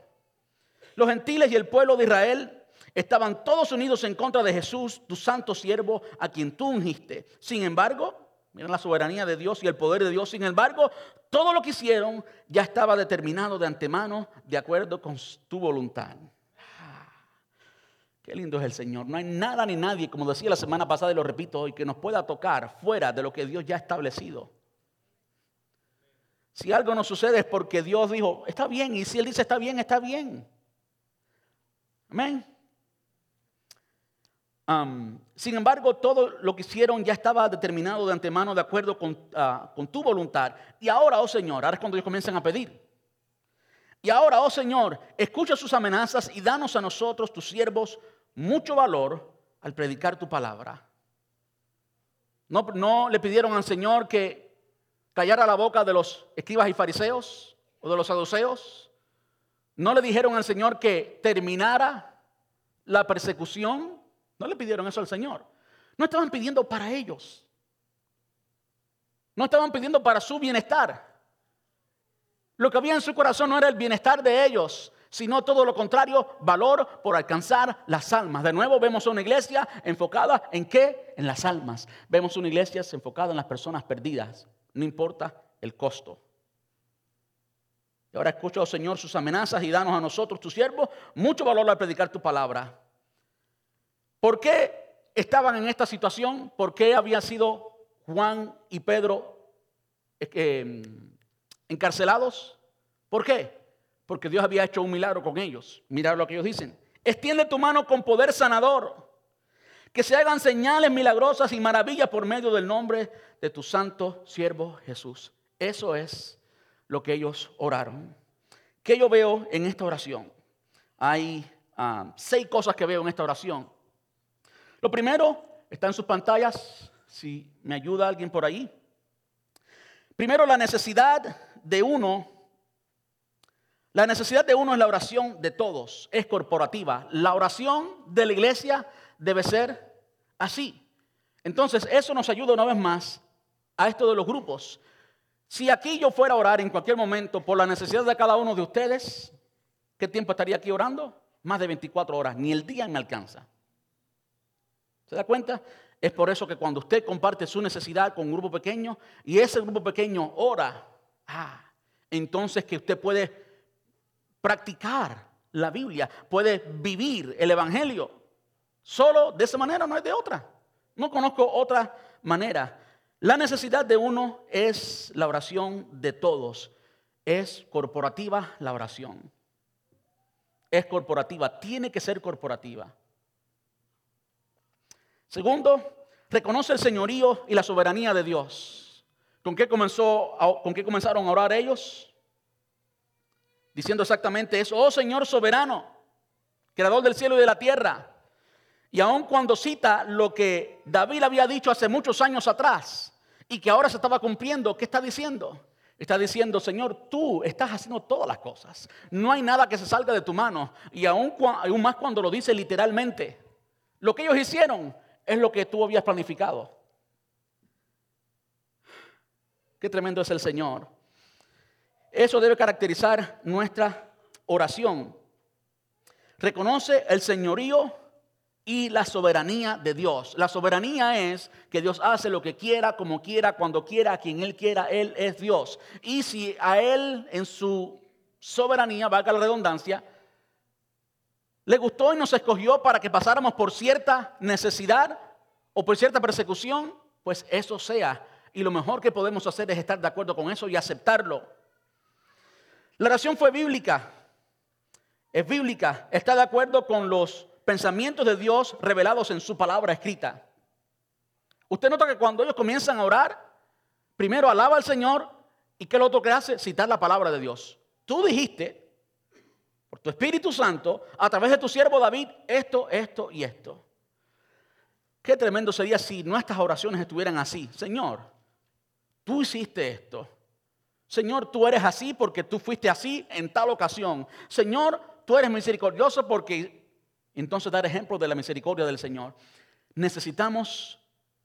Los gentiles y el pueblo de Israel Estaban todos unidos en contra de Jesús, tu santo siervo, a quien tú ungiste. Sin embargo, miren la soberanía de Dios y el poder de Dios. Sin embargo, todo lo que hicieron ya estaba determinado de antemano, de acuerdo con tu voluntad. Qué lindo es el Señor. No hay nada ni nadie, como decía la semana pasada y lo repito hoy, que nos pueda tocar fuera de lo que Dios ya ha establecido. Si algo no sucede es porque Dios dijo, está bien, y si Él dice está bien, está bien. Amén sin embargo, todo lo que hicieron ya estaba determinado de antemano de acuerdo ah, con, tu voluntad. Y ahora, oh Señor, ahora es cuando ellos comienzan a pedir. Y ahora, oh Señor, escucha sus amenazas y danos a nosotros, tus siervos, mucho valor al predicar tu palabra. No, le pidieron al Señor que callara la boca de los escribas y fariseos o de los saduceos. No le dijeron al Señor que terminara la persecución no le pidieron eso al Señor. No estaban pidiendo para ellos. No estaban pidiendo para su bienestar. Lo que había en su corazón no era el bienestar de ellos, sino todo lo contrario, valor por alcanzar las almas. De nuevo vemos una iglesia enfocada en qué? En las almas. Vemos una iglesia enfocada en las personas perdidas, no importa el costo. Y ahora escucha, oh Señor, sus amenazas y danos a nosotros, tu siervo, mucho valor al predicar tu palabra. ¿Por qué estaban en esta situación? ¿Por qué habían sido Juan y Pedro eh, encarcelados? ¿Por qué? Porque Dios había hecho un milagro con ellos. Mirad lo que ellos dicen. Extiende tu mano con poder sanador. Que se hagan señales milagrosas y maravillas por medio del nombre de tu santo siervo Jesús. Eso es lo que ellos oraron. ¿Qué yo veo en esta oración? Hay ah, seis cosas que veo en esta oración. Lo primero está en sus pantallas, si me ayuda alguien por ahí. Primero, la necesidad de uno. La necesidad de uno es la oración de todos, es corporativa. La oración de la iglesia debe ser así. Entonces, eso nos ayuda una vez más a esto de los grupos. Si aquí yo fuera a orar en cualquier momento por la necesidad de cada uno de ustedes, ¿qué tiempo estaría aquí orando? Más de 24 horas, ni el día me alcanza. ¿Se da cuenta? Es por eso que cuando usted comparte su necesidad con un grupo pequeño y ese grupo pequeño ora, ah, entonces que usted puede practicar la Biblia, puede vivir el Evangelio. Solo de esa manera, no hay de otra. No conozco otra manera. La necesidad de uno es la oración de todos. Es corporativa la oración. Es corporativa, tiene que ser corporativa. Segundo, reconoce el señorío y la soberanía de Dios. ¿Con qué, comenzó, ¿Con qué comenzaron a orar ellos? Diciendo exactamente eso, oh Señor soberano, creador del cielo y de la tierra. Y aun cuando cita lo que David había dicho hace muchos años atrás y que ahora se estaba cumpliendo, ¿qué está diciendo? Está diciendo, Señor, tú estás haciendo todas las cosas. No hay nada que se salga de tu mano. Y aún, aún más cuando lo dice literalmente. Lo que ellos hicieron es lo que tú habías planificado. Qué tremendo es el Señor. Eso debe caracterizar nuestra oración. Reconoce el señorío y la soberanía de Dios. La soberanía es que Dios hace lo que quiera, como quiera, cuando quiera, a quien Él quiera, Él es Dios. Y si a Él en su soberanía, valga la redundancia, le gustó y nos escogió para que pasáramos por cierta necesidad o por cierta persecución, pues eso sea. Y lo mejor que podemos hacer es estar de acuerdo con eso y aceptarlo. La oración fue bíblica. Es bíblica. Está de acuerdo con los pensamientos de Dios revelados en su palabra escrita. Usted nota que cuando ellos comienzan a orar, primero alaba al Señor y ¿qué es lo otro que hace? Citar la palabra de Dios. Tú dijiste, por tu Espíritu Santo, a través de tu siervo David, esto, esto y esto. Qué tremendo sería si nuestras oraciones estuvieran así. Señor, tú hiciste esto. Señor, tú eres así porque tú fuiste así en tal ocasión. Señor, tú eres misericordioso porque entonces dar ejemplo de la misericordia del Señor. Necesitamos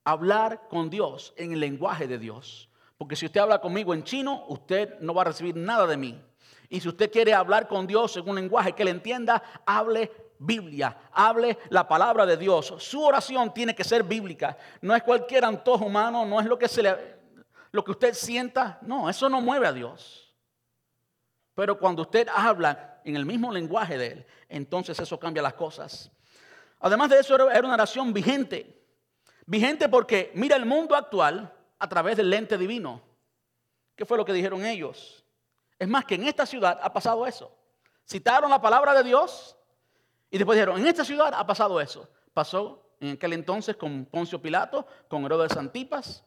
hablar con Dios en el lenguaje de Dios. Porque si usted habla conmigo en chino, usted no va a recibir nada de mí. Y si usted quiere hablar con Dios en un lenguaje que le entienda, hable Biblia, hable la palabra de Dios. Su oración tiene que ser bíblica. No es cualquier antojo humano, no es lo que, se le, lo que usted sienta. No, eso no mueve a Dios. Pero cuando usted habla en el mismo lenguaje de él, entonces eso cambia las cosas. Además de eso, era una oración vigente. Vigente porque mira el mundo actual a través del lente divino. ¿Qué fue lo que dijeron ellos? Es más que en esta ciudad ha pasado eso. Citaron la palabra de Dios y después dijeron, en esta ciudad ha pasado eso. Pasó en aquel entonces con Poncio Pilato, con Herodes Antipas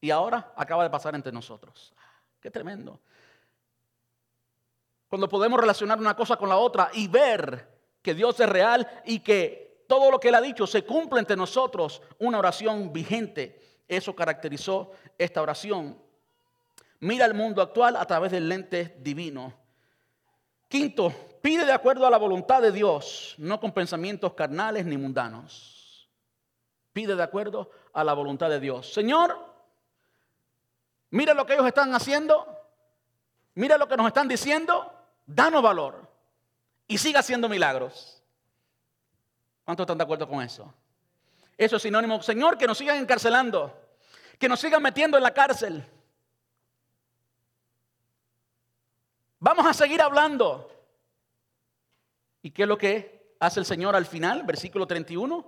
y ahora acaba de pasar entre nosotros. Qué tremendo. Cuando podemos relacionar una cosa con la otra y ver que Dios es real y que todo lo que Él ha dicho se cumple entre nosotros, una oración vigente. Eso caracterizó esta oración. Mira el mundo actual a través del lente divino. Quinto, pide de acuerdo a la voluntad de Dios, no con pensamientos carnales ni mundanos. Pide de acuerdo a la voluntad de Dios. Señor, mira lo que ellos están haciendo. Mira lo que nos están diciendo danos valor y siga haciendo milagros. ¿Cuántos están de acuerdo con eso? Eso es sinónimo, Señor, que nos sigan encarcelando, que nos sigan metiendo en la cárcel. Vamos a seguir hablando. ¿Y qué es lo que hace el Señor al final? Versículo 31.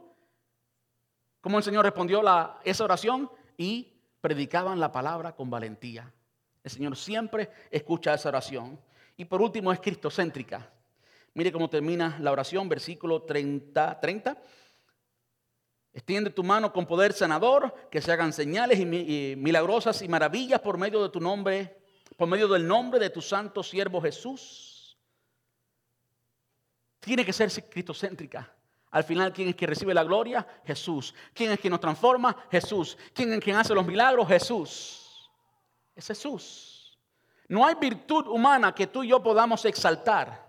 ¿Cómo el Señor respondió a esa oración? Y predicaban la palabra con valentía. El Señor siempre escucha esa oración. Y por último es cristocéntrica. Mire cómo termina la oración, versículo 30, 30. Extiende tu mano con poder sanador, que se hagan señales y milagrosas y maravillas por medio de tu nombre, por medio del nombre de tu santo siervo Jesús. Tiene que ser cristocéntrica. Al final, ¿quién es quien recibe la gloria? Jesús. ¿Quién es quien nos transforma? Jesús. ¿Quién es quien hace los milagros? Jesús. Es Jesús. No hay virtud humana que tú y yo podamos exaltar,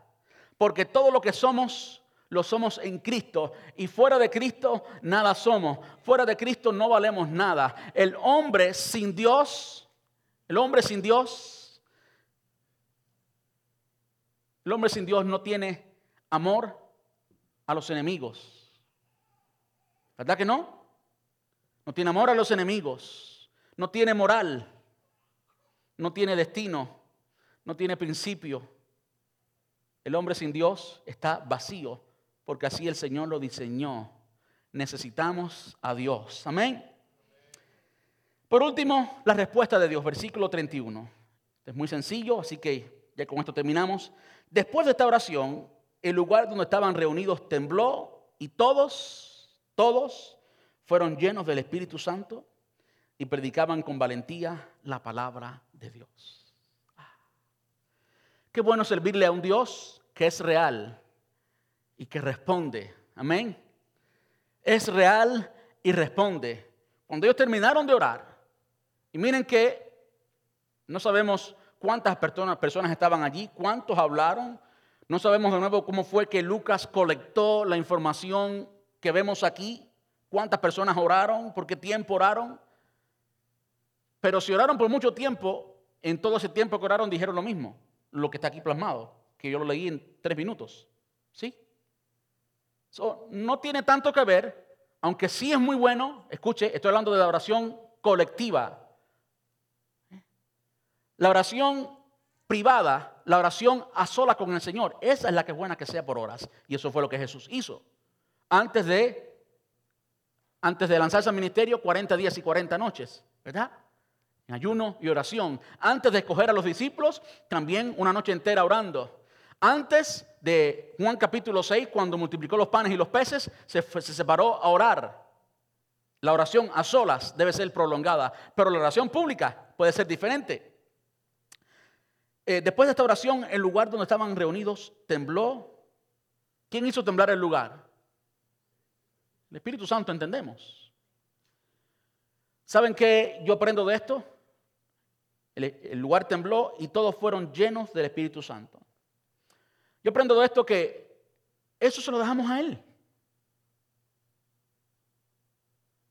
porque todo lo que somos lo somos en Cristo. Y fuera de Cristo nada somos. Fuera de Cristo no valemos nada. El hombre sin Dios, el hombre sin Dios, el hombre sin Dios no tiene amor a los enemigos. ¿Verdad que no? No tiene amor a los enemigos. No tiene moral. No tiene destino. No tiene principio. El hombre sin Dios está vacío porque así el Señor lo diseñó. Necesitamos a Dios. Amén. Por último, la respuesta de Dios, versículo 31. Es muy sencillo, así que ya con esto terminamos. Después de esta oración, el lugar donde estaban reunidos tembló y todos, todos fueron llenos del Espíritu Santo y predicaban con valentía la palabra de Dios. Ah. Qué bueno servirle a un Dios que es real, y que responde. Amén. Es real y responde. Cuando ellos terminaron de orar, y miren que no sabemos cuántas personas, personas estaban allí, cuántos hablaron, no sabemos de nuevo cómo fue que Lucas colectó la información que vemos aquí, cuántas personas oraron, por qué tiempo oraron. Pero si oraron por mucho tiempo, en todo ese tiempo que oraron dijeron lo mismo, lo que está aquí plasmado, que yo lo leí en tres minutos. ¿Sí? no tiene tanto que ver, aunque sí es muy bueno, escuche, estoy hablando de la oración colectiva. La oración privada, la oración a sola con el Señor, esa es la que es buena que sea por horas. Y eso fue lo que Jesús hizo. Antes de, antes de lanzarse al ministerio, 40 días y 40 noches, ¿verdad? En ayuno y oración. Antes de escoger a los discípulos, también una noche entera orando. Antes de Juan capítulo 6, cuando multiplicó los panes y los peces, se, separó a orar. La oración a solas debe ser prolongada, pero la oración pública puede ser diferente. Eh, después de esta oración, el lugar donde estaban reunidos tembló. ¿Quién hizo temblar el lugar? El Espíritu Santo, entendemos. ¿Saben qué yo aprendo de esto? el lugar tembló y todos fueron llenos del Espíritu Santo. Yo aprendo de esto que eso se lo dejamos a Él.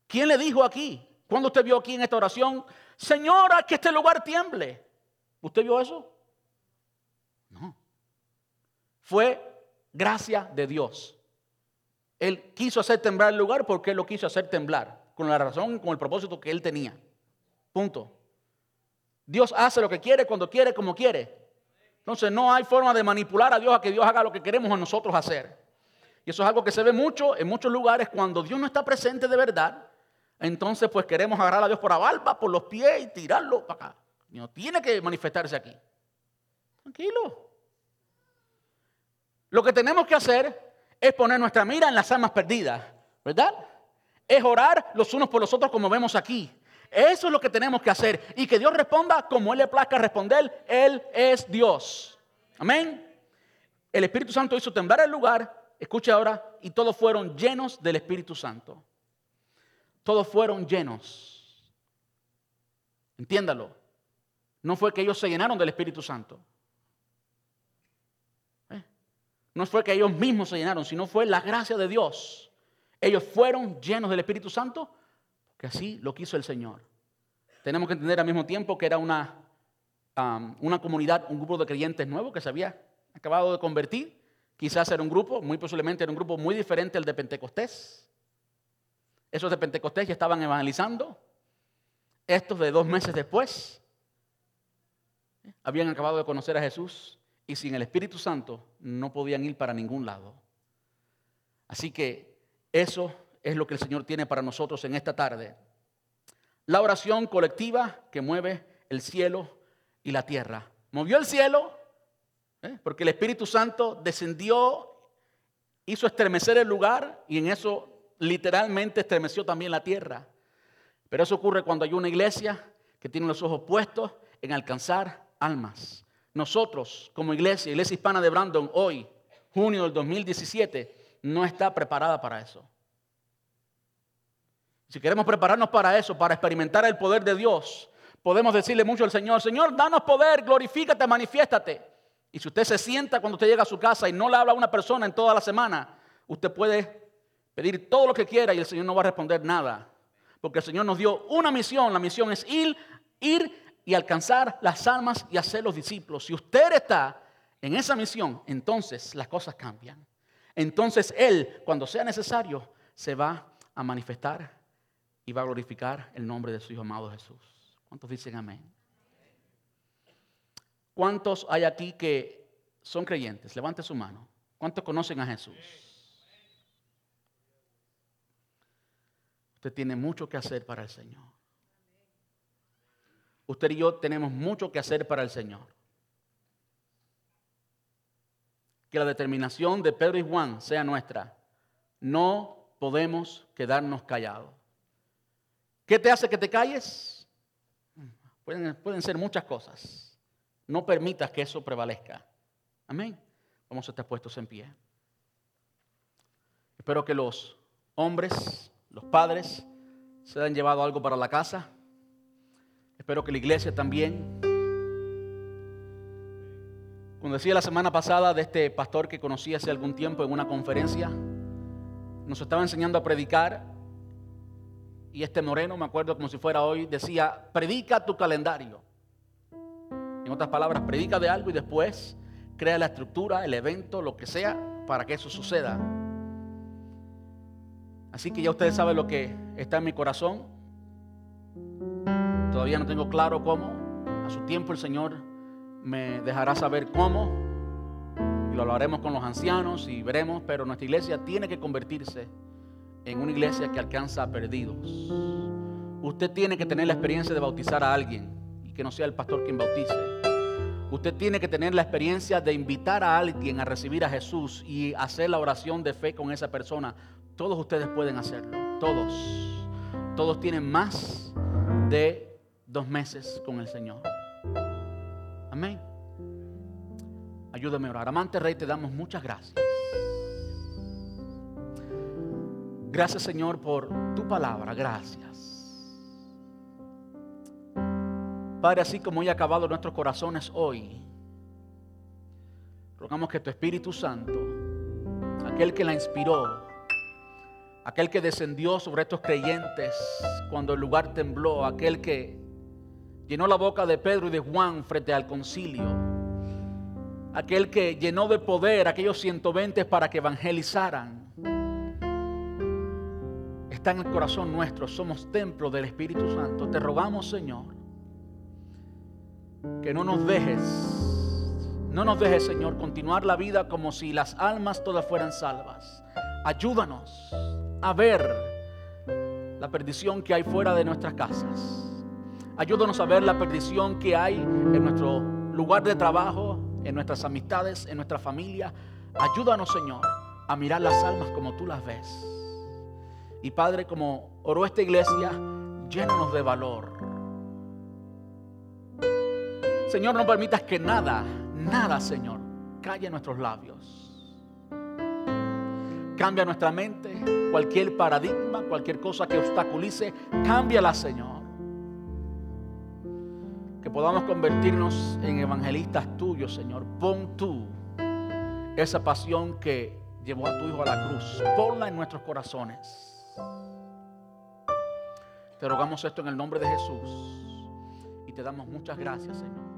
¿Quién le dijo aquí? Cuando usted vio aquí en esta oración, Señora, que este lugar tiemble. ¿Usted vio eso? Fue gracia de Dios. Él quiso hacer temblar el lugar porque Él lo quiso hacer temblar, con la razón, con el propósito que Él tenía. Punto. Dios hace lo que quiere, cuando quiere, como quiere. Entonces no hay forma de manipular a Dios a que Dios haga lo que queremos a nosotros hacer. Y eso es algo que se ve mucho en muchos lugares cuando Dios no está presente de verdad. Entonces pues queremos agarrar a Dios por la barba, por los pies y tirarlo para acá. no tiene que manifestarse aquí. Tranquilo. Lo que tenemos que hacer es poner nuestra mira en las almas perdidas, ¿verdad? Es orar los unos por los otros como vemos aquí. Eso es lo que tenemos que hacer. Y que Dios responda como Él le plazca responder. Él es Dios. Amén. El Espíritu Santo hizo temblar el lugar. Escuche ahora. Y todos fueron llenos del Espíritu Santo. Todos fueron llenos. Entiéndalo. No fue que ellos se llenaron del Espíritu Santo. ¿Eh? No fue que ellos mismos se llenaron, sino fue la gracia de Dios. Ellos fueron llenos del Espíritu Santo que así lo quiso el Señor. Tenemos que entender al mismo tiempo que era una, una comunidad, un grupo de creyentes nuevos que se había acabado de convertir. Quizás era un grupo, muy posiblemente era un grupo muy diferente al de Pentecostés. Esos de Pentecostés ya estaban evangelizando. Estos de dos meses después habían acabado de conocer a Jesús y sin el Espíritu Santo no podían ir para ningún lado. Así que eso es lo que el Señor tiene para nosotros en esta tarde. La oración colectiva que mueve el cielo y la tierra. Movió el cielo, ¿eh? porque el Espíritu Santo descendió, hizo estremecer el lugar y en eso literalmente estremeció también la tierra. Pero eso ocurre cuando hay una iglesia que tiene los ojos puestos en alcanzar almas. Nosotros, como iglesia, Iglesia Hispana de Brandon, hoy, junio del 2017, no está preparada para eso. Si queremos prepararnos para eso, para experimentar el poder de Dios, podemos decirle mucho al Señor, Señor, danos poder, glorifícate, manifiéstate. Y si usted se sienta cuando usted llega a su casa y no le habla a una persona en toda la semana, usted puede pedir todo lo que quiera y el Señor no va a responder nada. Porque el Señor nos dio una misión. La misión es ir, ir y alcanzar las almas y hacer los discípulos. Si usted está en esa misión, entonces las cosas cambian. Entonces Él, cuando sea necesario, se va a manifestar y va a glorificar el nombre de su Hijo amado Jesús. ¿Cuántos dicen amén? ¿Cuántos hay aquí que son creyentes? Levante su mano. ¿Cuántos conocen a Jesús? Usted tiene mucho que hacer para el Señor. Usted y yo tenemos mucho que hacer para el Señor. Que la determinación de Pedro y Juan sea nuestra. No podemos quedarnos callados. ¿Qué te hace que te calles? Pueden, ser muchas cosas. No permitas que eso prevalezca. Amén. Vamos a estar puestos en pie. Espero que los hombres, los padres, se hayan llevado algo para la casa. Espero que la iglesia también. Como decía la semana pasada de este pastor que conocí hace algún tiempo en una conferencia, nos estaba enseñando a predicar y este moreno, me acuerdo como si fuera hoy, decía, predica tu calendario. En otras palabras, predica de algo y después crea la estructura, el evento, lo que sea, para que eso suceda. Así que ya ustedes saben lo que está en mi corazón. Todavía no tengo claro cómo. A su tiempo el Señor me dejará saber cómo. Y lo hablaremos con los ancianos y veremos, pero nuestra iglesia tiene que convertirse en una iglesia que alcanza a perdidos. Usted tiene que tener la experiencia de bautizar a alguien y que no sea el pastor quien bautice. Usted tiene que tener la experiencia de invitar a alguien a recibir a Jesús y hacer la oración de fe con esa persona. Todos ustedes pueden hacerlo. Todos. Todos tienen más de dos meses con el Señor. Amén. Ayúdame a orar. Amante Rey, te damos muchas gracias. Gracias Señor por tu palabra, gracias. Padre, así como hoy ha acabado nuestros corazones hoy, rogamos que tu Espíritu Santo, aquel que la inspiró, aquel que descendió sobre estos creyentes cuando el lugar tembló, aquel que llenó la boca de Pedro y de Juan frente al concilio, aquel que llenó de poder aquellos 120 para que evangelizaran está en el corazón nuestro, somos templo del Espíritu Santo. Te rogamos, Señor, que no nos dejes, no nos dejes, Señor, continuar la vida como si las almas todas fueran salvas. Ayúdanos a ver la perdición que hay fuera de nuestras casas. Ayúdanos a ver la perdición que hay en nuestro lugar de trabajo, en nuestras amistades, en nuestra familia. Ayúdanos, Señor, a mirar las almas como tú las ves. Y Padre, como oró esta iglesia, llénanos de valor. Señor, no permitas que nada, nada, Señor, calle nuestros labios. Cambia nuestra mente, cualquier paradigma, cualquier cosa que obstaculice, cámbiala, Señor. Que podamos convertirnos en evangelistas tuyos, Señor. Pon tú esa pasión que llevó a tu Hijo a la cruz. Ponla en nuestros corazones. Te rogamos esto en el nombre de Jesús y te damos muchas gracias, Señor.